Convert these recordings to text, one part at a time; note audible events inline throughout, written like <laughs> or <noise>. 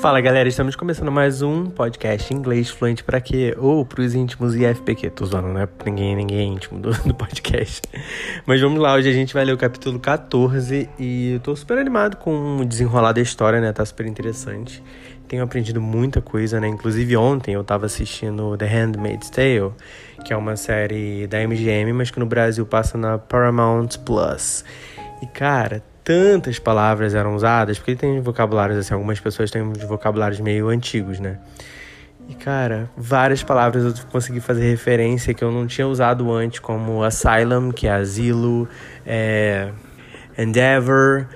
Fala galera, estamos começando mais um podcast inglês fluente para quê? Ou pros íntimos e FPQ. Tô zoando, não é ninguém, ninguém é íntimo do, do, podcast. Mas vamos lá, hoje a gente vai ler o capítulo 14 e eu tô super animado com o desenrolar da história, né? Tá super interessante. Tenho aprendido muita coisa, né? Inclusive ontem eu tava assistindo The Handmaid's Tale, que é uma série da MGM, mas que no Brasil passa na Paramount Plus. E cara, tantas palavras eram usadas, porque tem vocabulários assim, algumas pessoas têm vocabulários meio antigos, né? E cara, várias palavras eu consegui fazer referência que eu não tinha usado antes, como asylum, que é asilo, é, endeavor,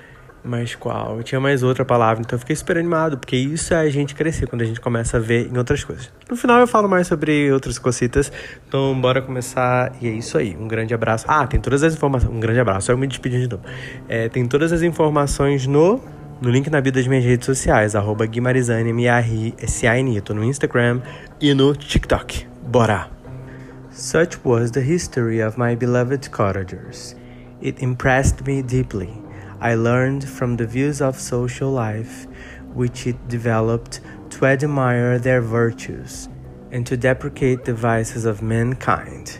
mas qual? Eu tinha mais outra palavra, então eu fiquei super animado, porque isso é a gente crescer quando a gente começa a ver em outras coisas. No final eu falo mais sobre outras cositas, então bora começar. E é isso aí, um grande abraço. Ah, tem todas as informações. Um grande abraço, eu me despedi de novo. É, tem todas as informações no no link na vida das minhas redes sociais, arroba Guimarizane, M-A-R-S-A-N, tô no Instagram e no TikTok. Bora! Such was the history of my beloved cottagers. It impressed me deeply. I learned from the views of social life which it developed to admire their virtues and to deprecate the vices of mankind.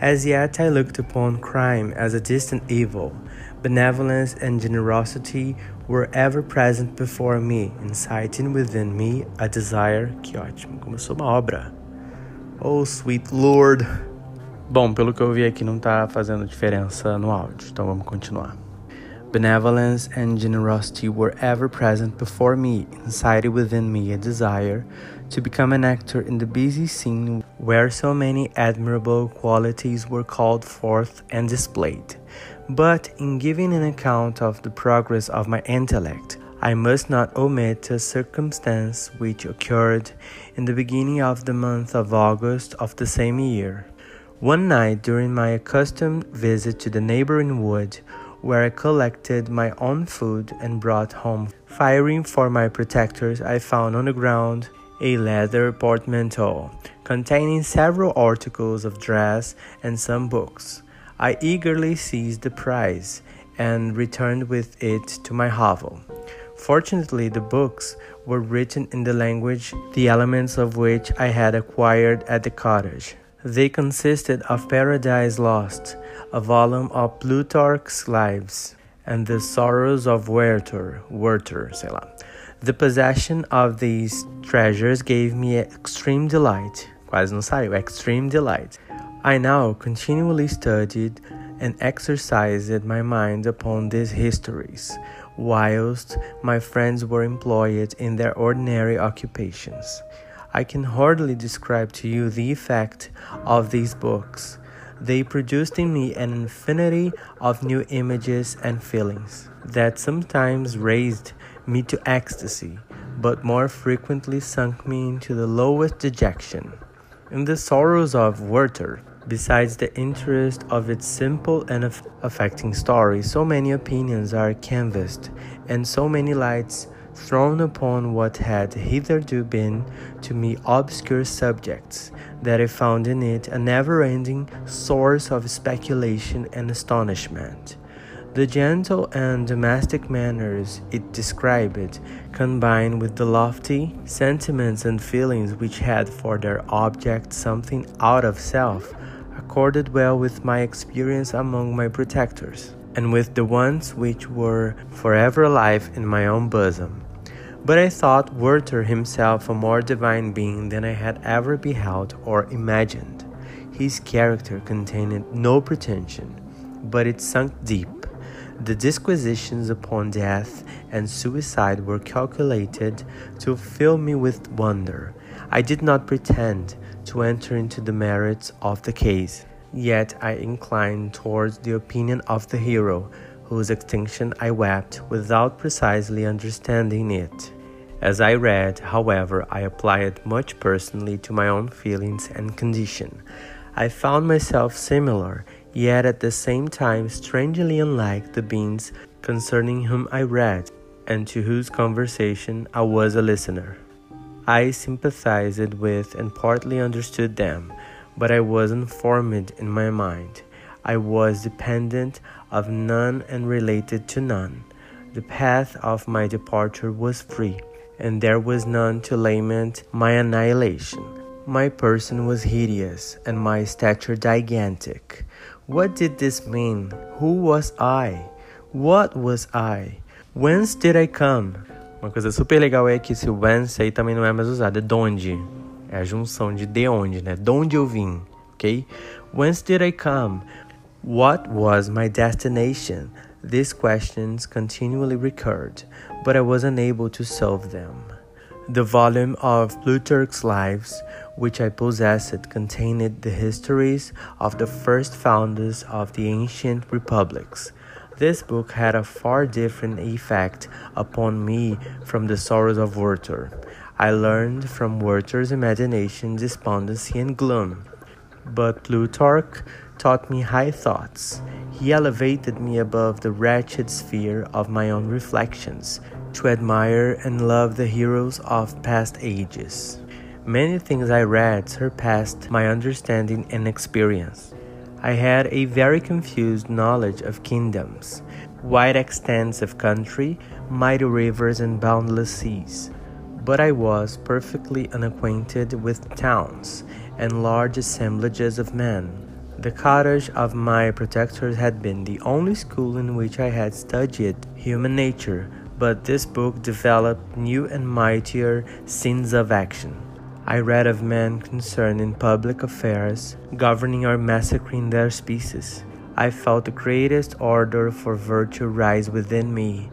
As yet, I looked upon crime as a distant evil. Benevolence and generosity were ever present before me, inciting within me a desire. Que ótimo, começou uma obra. Oh, sweet Lord. Bom, pelo que eu vi aqui, não tá fazendo diferença no áudio, então vamos continuar. Benevolence and generosity were ever present before me, incited within me a desire to become an actor in the busy scene where so many admirable qualities were called forth and displayed. But in giving an account of the progress of my intellect, I must not omit a circumstance which occurred in the beginning of the month of August of the same year. One night during my accustomed visit to the neighboring wood, where I collected my own food and brought home. Firing for my protectors, I found on the ground a leather portmanteau containing several articles of dress and some books. I eagerly seized the prize and returned with it to my hovel. Fortunately, the books were written in the language, the elements of which I had acquired at the cottage. They consisted of Paradise Lost, a volume of Plutarch's Lives, and the Sorrows of Werther, sei lá. The possession of these treasures gave me extreme delight. Quase não saiu, extreme delight. I now continually studied and exercised my mind upon these histories, whilst my friends were employed in their ordinary occupations. I can hardly describe to you the effect of these books they produced in me an infinity of new images and feelings that sometimes raised me to ecstasy, but more frequently sunk me into the lowest dejection. In the sorrows of Werther, besides the interest of its simple and affecting story, so many opinions are canvassed, and so many lights thrown upon what had hitherto been to me obscure subjects, that I found in it a never ending source of speculation and astonishment. The gentle and domestic manners it described, combined with the lofty sentiments and feelings which had for their object something out of self, accorded well with my experience among my protectors and with the ones which were forever alive in my own bosom. But I thought Werther himself a more divine being than I had ever beheld or imagined. His character contained no pretension, but it sunk deep. The disquisitions upon death and suicide were calculated to fill me with wonder. I did not pretend to enter into the merits of the case. Yet I inclined towards the opinion of the hero, whose extinction I wept without precisely understanding it. As I read, however, I applied it much personally to my own feelings and condition. I found myself similar, yet at the same time strangely unlike the beings concerning whom I read, and to whose conversation I was a listener. I sympathized with and partly understood them but I wasn't formed in my mind. I was dependent of none and related to none. The path of my departure was free, and there was none to lament my annihilation. My person was hideous, and my stature gigantic. What did this mean? Who was I? What was I? Whence did I come? Uma coisa super legal é que esse whence aí também não é mais usado, é donde. É a junção de de onde, né? De onde eu vim, ok? Whence did I come? What was my destination? These questions continually recurred, but I was unable to solve them. The volume of Plutarch's Lives, which I possessed, contained the histories of the first founders of the ancient republics. This book had a far different effect upon me from the sorrows of Werther. I learned from Werther's imagination despondency and gloom. But Plutarch taught me high thoughts. He elevated me above the wretched sphere of my own reflections to admire and love the heroes of past ages. Many things I read surpassed my understanding and experience. I had a very confused knowledge of kingdoms, wide extents of country, mighty rivers, and boundless seas. But I was perfectly unacquainted with towns and large assemblages of men. The cottage of my protectors had been the only school in which I had studied human nature, but this book developed new and mightier scenes of action. I read of men concerned in public affairs, governing or massacring their species. I felt the greatest ardor for virtue rise within me,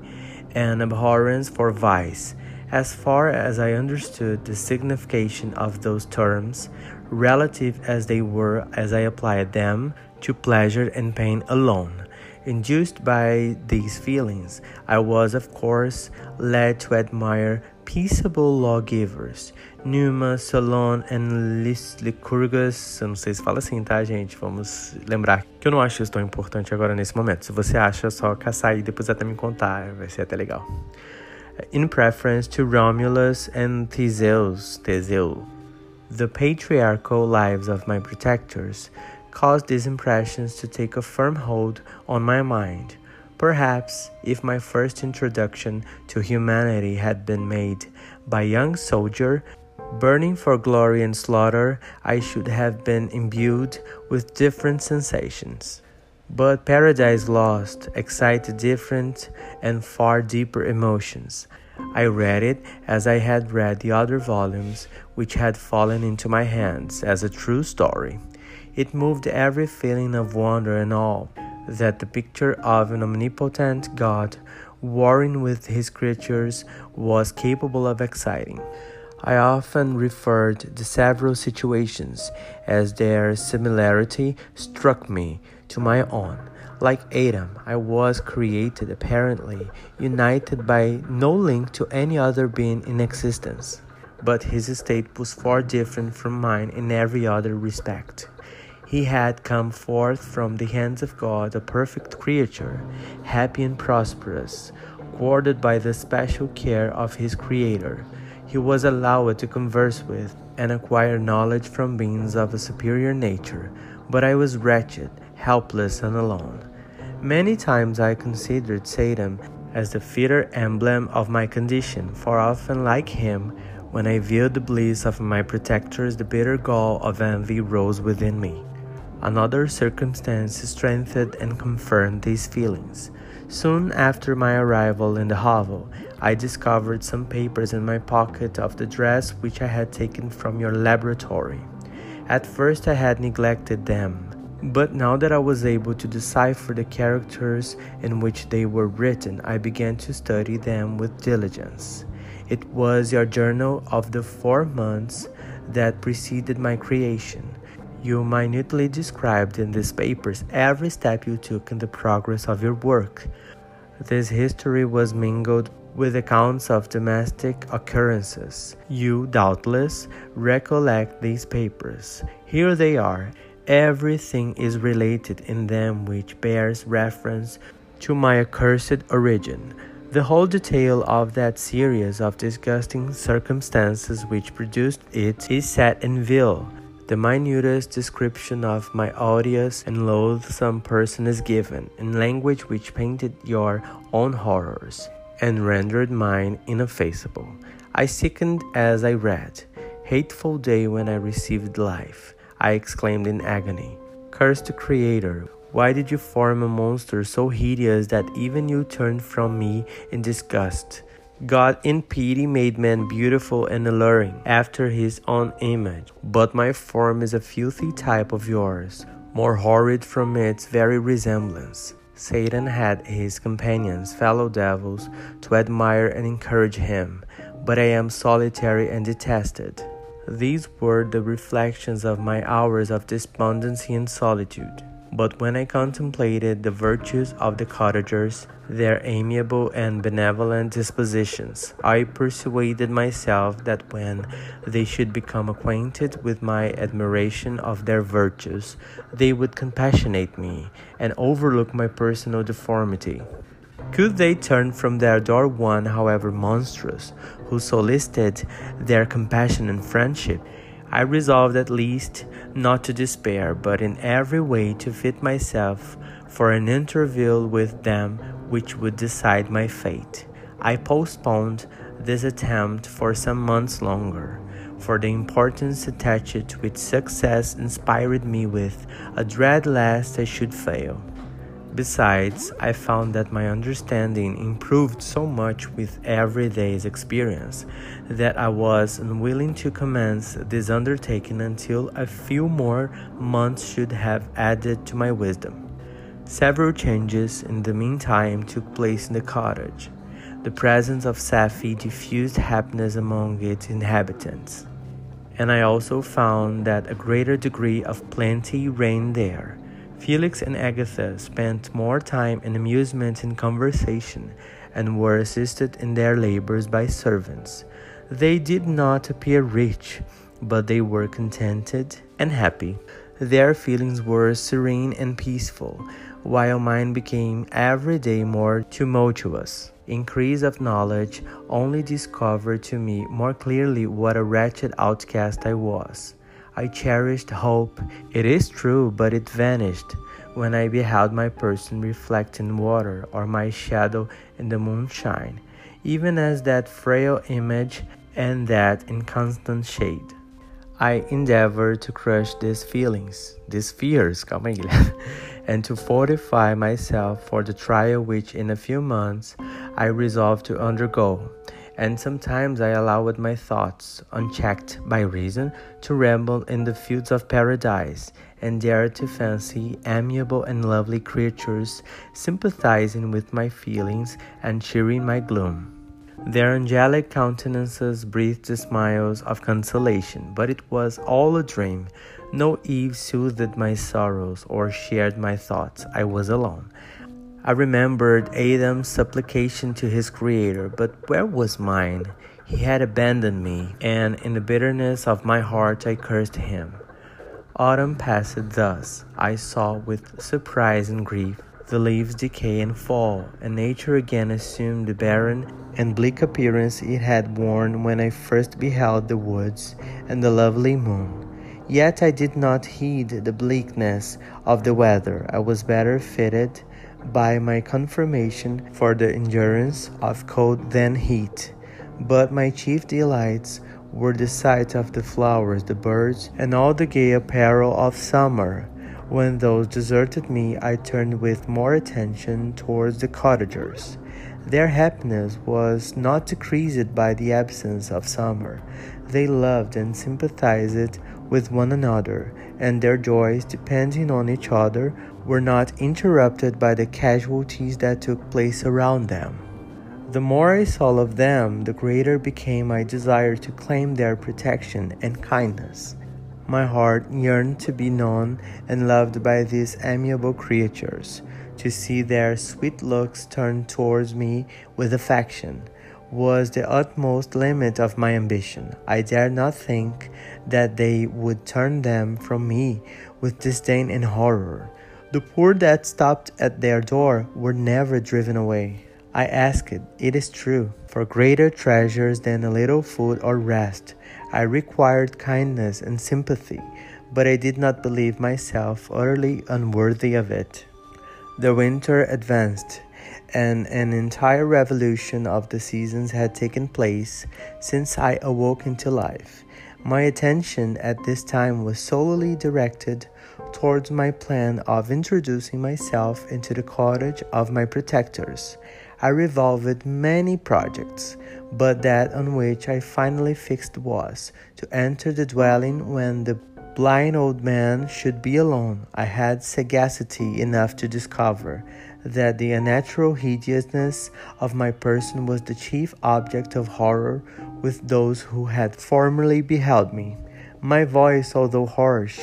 and abhorrence for vice. As far as I understood the signification of those terms, relative as they were as I applied them to pleasure and pain alone. Induced by these feelings, I was, of course, led to admire peaceable lawgivers, Numa, Solon and Lycurgus. Eu não sei se fala assim, tá, gente? Vamos lembrar que eu não acho isso tão importante agora nesse momento. Se você acha, é só caçar e depois até me contar, vai ser até legal. In preference to Romulus and Theseus, Teseu, the patriarchal lives of my protectors caused these impressions to take a firm hold on my mind. Perhaps if my first introduction to humanity had been made by young soldier burning for glory and slaughter, I should have been imbued with different sensations. But Paradise Lost excited different and far deeper emotions. I read it as I had read the other volumes which had fallen into my hands as a true story. It moved every feeling of wonder and awe that the picture of an omnipotent God warring with his creatures was capable of exciting. I often referred to several situations as their similarity struck me to my own. Like Adam, I was created apparently united by no link to any other being in existence, but his state was far different from mine in every other respect. He had come forth from the hands of God a perfect creature, happy and prosperous, guarded by the special care of his Creator. He was allowed to converse with and acquire knowledge from beings of a superior nature, but I was wretched, helpless, and alone. Many times I considered Satan as the fitter emblem of my condition, for often, like him, when I viewed the bliss of my protectors, the bitter gall of envy rose within me. Another circumstance strengthened and confirmed these feelings. Soon after my arrival in the hovel, I discovered some papers in my pocket of the dress which I had taken from your laboratory. At first, I had neglected them, but now that I was able to decipher the characters in which they were written, I began to study them with diligence. It was your journal of the four months that preceded my creation you minutely described in these papers every step you took in the progress of your work. This history was mingled with accounts of domestic occurrences. You, doubtless, recollect these papers. Here they are. Everything is related in them which bears reference to my accursed origin. The whole detail of that series of disgusting circumstances which produced it is set in view. The minutest description of my odious and loathsome person is given in language which painted your own horrors and rendered mine ineffaceable. I sickened as I read. Hateful day when I received life, I exclaimed in agony. Curse the Creator. Why did you form a monster so hideous that even you turned from me in disgust? God in pity made man beautiful and alluring after his own image, but my form is a filthy type of yours, more horrid from its very resemblance. Satan had his companions, fellow devils, to admire and encourage him, but I am solitary and detested. These were the reflections of my hours of despondency and solitude. But when I contemplated the virtues of the cottagers, their amiable and benevolent dispositions, I persuaded myself that when they should become acquainted with my admiration of their virtues, they would compassionate me and overlook my personal deformity. Could they turn from their door one, however monstrous, who solicited their compassion and friendship? I resolved at least not to despair, but in every way to fit myself for an interview with them which would decide my fate. I postponed this attempt for some months longer, for the importance attached to its success inspired me with a dread lest I should fail. Besides, I found that my understanding improved so much with every day's experience that I was unwilling to commence this undertaking until a few more months should have added to my wisdom. Several changes in the meantime took place in the cottage. The presence of Safie diffused happiness among its inhabitants, and I also found that a greater degree of plenty reigned there Felix and Agatha spent more time in amusement and conversation and were assisted in their labors by servants. They did not appear rich, but they were contented and happy. Their feelings were serene and peaceful, while mine became every day more tumultuous. Increase of knowledge only discovered to me more clearly what a wretched outcast I was. I cherished hope. It is true, but it vanished when I beheld my person reflect in water or my shadow in the moonshine, even as that frail image and that inconstant shade. I endeavored to crush these feelings, these fears, <laughs> and to fortify myself for the trial which in a few months I resolved to undergo and sometimes I allowed my thoughts, unchecked by reason, to ramble in the fields of paradise, and dared to fancy amiable and lovely creatures sympathizing with my feelings and cheering my gloom. Their angelic countenances breathed smiles of consolation, but it was all a dream. No Eve soothed my sorrows or shared my thoughts. I was alone. I remembered Adam's supplication to his Creator, but where was mine? He had abandoned me, and in the bitterness of my heart I cursed him. Autumn passed thus. I saw with surprise and grief the leaves decay and fall, and nature again assumed the barren and bleak appearance it had worn when I first beheld the woods and the lovely moon. Yet I did not heed the bleakness of the weather. I was better fitted by my confirmation for the endurance of cold than heat. But my chief delights were the sight of the flowers, the birds, and all the gay apparel of summer. When those deserted me, I turned with more attention towards the cottagers. Their happiness was not decreased by the absence of summer. They loved and sympathized with one another, and their joys, depending on each other, were not interrupted by the casualties that took place around them. The more I saw of them, the greater became my desire to claim their protection and kindness. My heart yearned to be known and loved by these amiable creatures, to see their sweet looks turned towards me with affection was the utmost limit of my ambition. I dared not think that they would turn them from me with disdain and horror. The poor that stopped at their door were never driven away. I asked, it is true, for greater treasures than a little food or rest. I required kindness and sympathy, but I did not believe myself utterly unworthy of it. The winter advanced, and an entire revolution of the seasons had taken place since I awoke into life. My attention at this time was solely directed towards my plan of introducing myself into the cottage of my protectors. I revolved many projects, but that on which I finally fixed was to enter the dwelling when the blind old man should be alone. I had sagacity enough to discover that the unnatural hideousness of my person was the chief object of horror with those who had formerly beheld me. My voice, although harsh,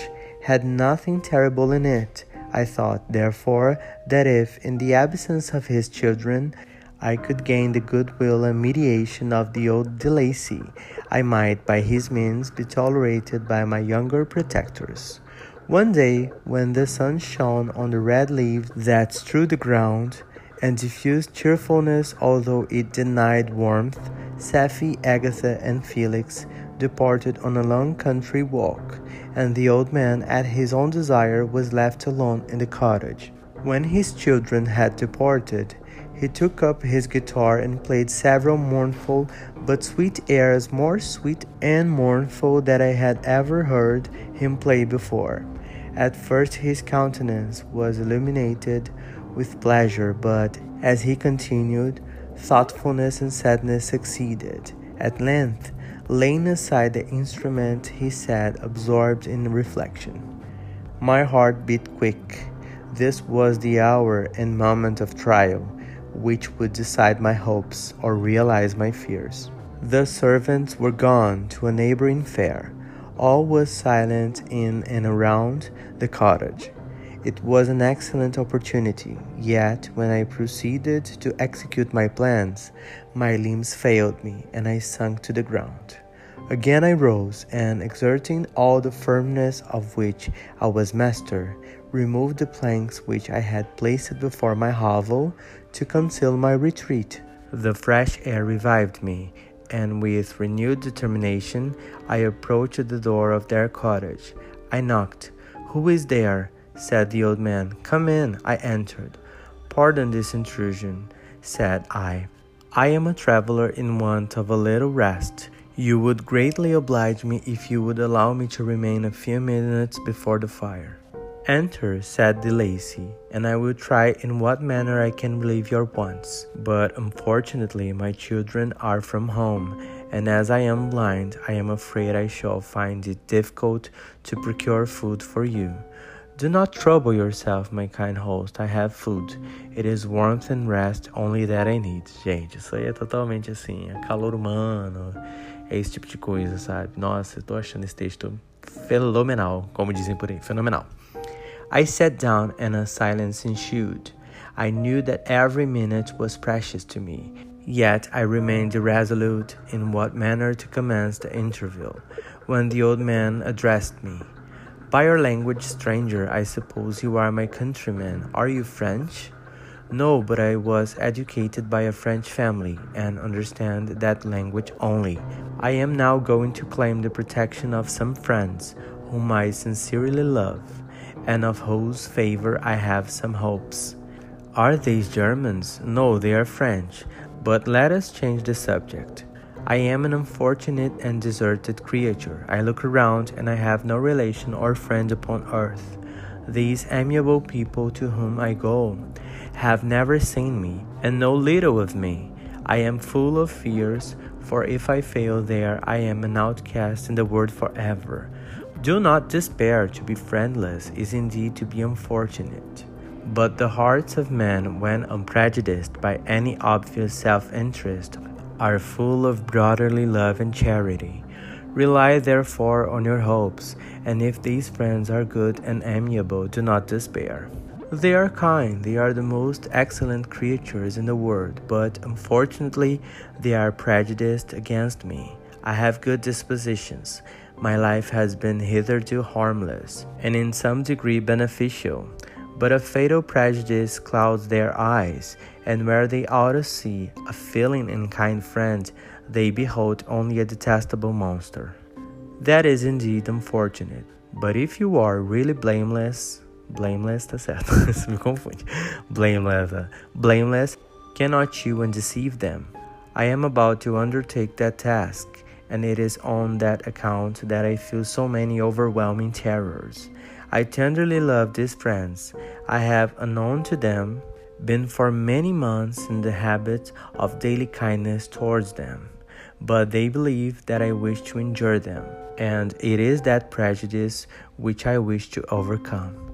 had nothing terrible in it. I thought, therefore, that if, in the absence of his children, I could gain the goodwill and mediation of the old De Lacy, I might by his means be tolerated by my younger protectors. One day, when the sun shone on the red leaves that strewed the ground, and diffused cheerfulness although it denied warmth, Safie, Agatha, and Felix departed on a long country walk, and the old man, at his own desire, was left alone in the cottage. When his children had departed, he took up his guitar and played several mournful but sweet airs, more sweet and mournful than I had ever heard him play before. At first, his countenance was illuminated with pleasure, but as he continued, thoughtfulness and sadness succeeded. At length, laying aside the instrument, he sat absorbed in reflection. My heart beat quick. This was the hour and moment of trial, which would decide my hopes or realize my fears. The servants were gone to a neighboring fair. All was silent in and around the cottage. It was an excellent opportunity, yet when I proceeded to execute my plans, my limbs failed me and I sunk to the ground. Again I rose, and exerting all the firmness of which I was master, removed the planks which I had placed before my hovel to conceal my retreat. The fresh air revived me, and with renewed determination I approached the door of their cottage. I knocked. Who is there? said the old man. Come in. I entered. Pardon this intrusion, said I. I am a traveler in want of a little rest. You would greatly oblige me if you would allow me to remain a few minutes before the fire. Enter, said De Lacy, and I will try in what manner I can relieve your wants. But unfortunately, my children are from home, and as I am blind, I am afraid I shall find it difficult to procure food for you. Do not trouble yourself, my kind host. I have food. It is warmth and rest only that I need. Gente, isso aí é totalmente assim, é calor humano, é esse tipo de coisa, sabe? Nossa, eu tô achando esse texto fenomenal, como dizem por aí, fenomenal. I sat down and a silence ensued. I knew that every minute was precious to me, yet I remained irresolute in what manner to commence the interview, when the old man addressed me. By your language, stranger, I suppose you are my countryman. Are you French? No, but I was educated by a French family and understand that language only. I am now going to claim the protection of some friends whom I sincerely love and of whose favor I have some hopes. Are these Germans? No, they are French. But let us change the subject. I am an unfortunate and deserted creature. I look around and I have no relation or friend upon earth. These amiable people to whom I go have never seen me and know little of me. I am full of fears, for if I fail there, I am an outcast in the world forever. Do not despair. To be friendless is indeed to be unfortunate. But the hearts of men, when unprejudiced by any obvious self interest, are full of brotherly love and charity. Rely therefore on your hopes, and if these friends are good and amiable, do not despair. They are kind, they are the most excellent creatures in the world, but unfortunately they are prejudiced against me. I have good dispositions, my life has been hitherto harmless and in some degree beneficial, but a fatal prejudice clouds their eyes, and where they ought to see a feeling and kind friend, they behold only a detestable monster. That is indeed unfortunate, but if you are really blameless, blameless, tá certo, <laughs> isso me confunde. Blameless, blameless Cannot you and deceive them? I am about to undertake that task, and it is on that account that I feel so many overwhelming terrors. I tenderly love these friends. I have, unknown to them, been for many months in the habit of daily kindness towards them, but they believe that I wish to injure them, and it is that prejudice which I wish to overcome.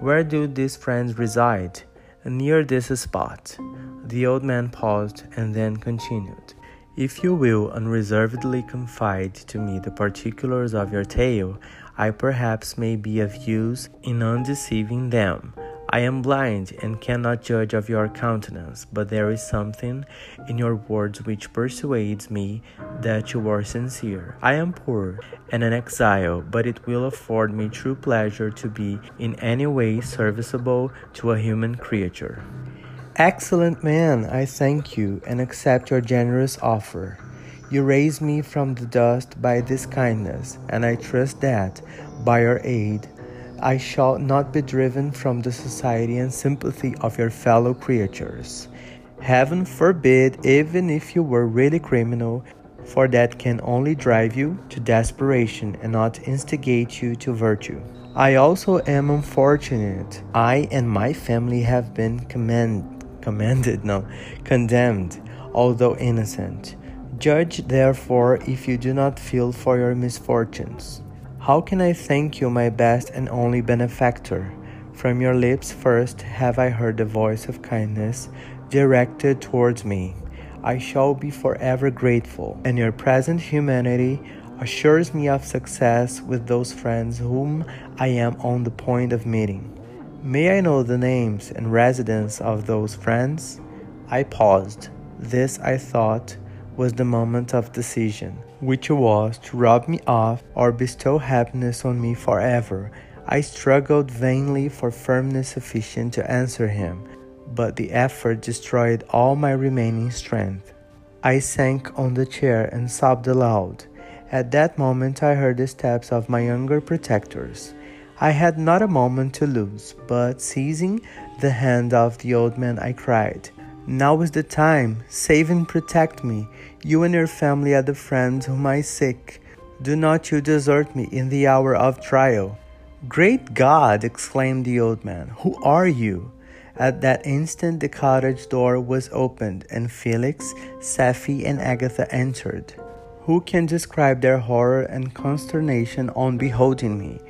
Where do these friends reside? Near this spot. The old man paused and then continued. If you will unreservedly confide to me the particulars of your tale, I perhaps may be of use in undeceiving them. I am blind and cannot judge of your countenance, but there is something in your words which persuades me that you are sincere. I am poor and an exile, but it will afford me true pleasure to be in any way serviceable to a human creature. Excellent man, I thank you and accept your generous offer. You raise me from the dust by this kindness, and I trust that, by your aid, I shall not be driven from the society and sympathy of your fellow creatures. Heaven forbid, even if you were really criminal, for that can only drive you to desperation and not instigate you to virtue. I also am unfortunate. I and my family have been commend, commended, no, condemned, although innocent. Judge therefore if you do not feel for your misfortunes. How can I thank you, my best and only benefactor? From your lips first have I heard the voice of kindness directed towards me. I shall be forever grateful, and your present humanity assures me of success with those friends whom I am on the point of meeting. May I know the names and residence of those friends? I paused. This, I thought, was the moment of decision which was to rob me of or bestow happiness on me forever. I struggled vainly for firmness sufficient to answer him, but the effort destroyed all my remaining strength. I sank on the chair and sobbed aloud. At that moment, I heard the steps of my younger protectors. I had not a moment to lose, but seizing the hand of the old man, I cried, Now is the time, save and protect me. You and your family are the friends whom I seek. Do not you desert me in the hour of trial. Great God! exclaimed the old man. Who are you? At that instant, the cottage door was opened, and Felix, Safie, and Agatha entered. Who can describe their horror and consternation on beholding me?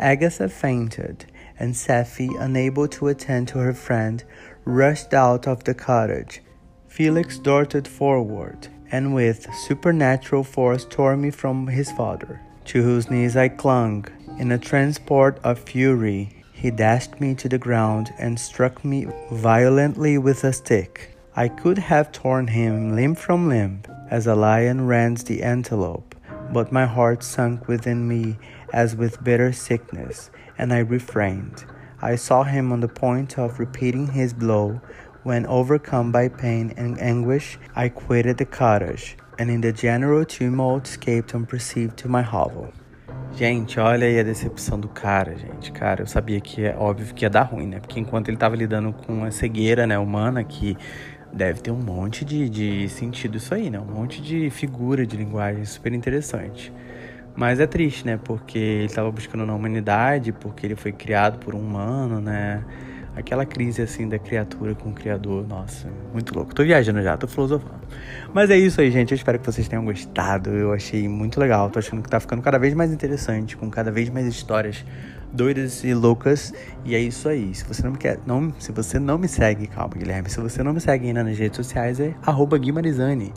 Agatha fainted, and Safie, unable to attend to her friend, rushed out of the cottage. Felix darted forward and with supernatural force tore me from his father, to whose knees I clung. In a transport of fury, he dashed me to the ground and struck me violently with a stick. I could have torn him limb from limb, as a lion rends the antelope, but my heart sunk within me as with bitter sickness, and I refrained. I saw him on the point of repeating his blow when overcome by pain and anguish, I quitted the cottage, and in the general tumult escaped unperceived to my hovel. Gente, olha aí a decepção do cara, gente. Cara, eu sabia que é óbvio que ia dar ruim, né? Porque enquanto ele tava lidando com a cegueira, né, humana, que deve ter um monte de, de sentido isso aí, né? Um monte de figura de linguagem super interessante. Mas é triste, né? Porque ele estava buscando na humanidade, porque ele foi criado por um humano, né? Aquela crise assim da criatura com o criador, nossa, muito louco. Tô viajando já, tô filosofando. Mas é isso aí, gente. Eu espero que vocês tenham gostado. Eu achei muito legal. Tô achando que tá ficando cada vez mais interessante, com cada vez mais histórias doidas e loucas. E é isso aí. Se você não me quer, não, se você não me segue, calma, Guilherme. Se você não me segue ainda nas redes sociais, é @guimarizani.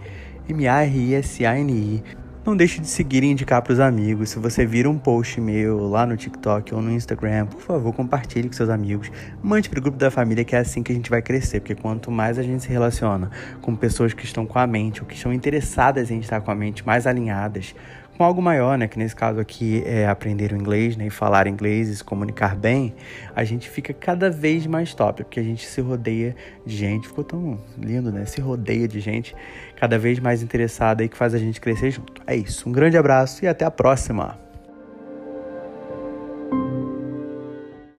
M-A-R-I-S-A-N-I. Não deixe de seguir e indicar para os amigos. Se você vira um post meu lá no TikTok ou no Instagram, por favor, compartilhe com seus amigos. Mande para o grupo da família, que é assim que a gente vai crescer. Porque quanto mais a gente se relaciona com pessoas que estão com a mente ou que estão interessadas em estar com a mente mais alinhadas, com algo maior, né? Que nesse caso aqui é aprender o inglês, né? E falar inglês e se comunicar bem, a gente fica cada vez mais top, porque a gente se rodeia de gente, ficou tão lindo, né? Se rodeia de gente cada vez mais interessada e que faz a gente crescer junto. É isso. Um grande abraço e até a próxima!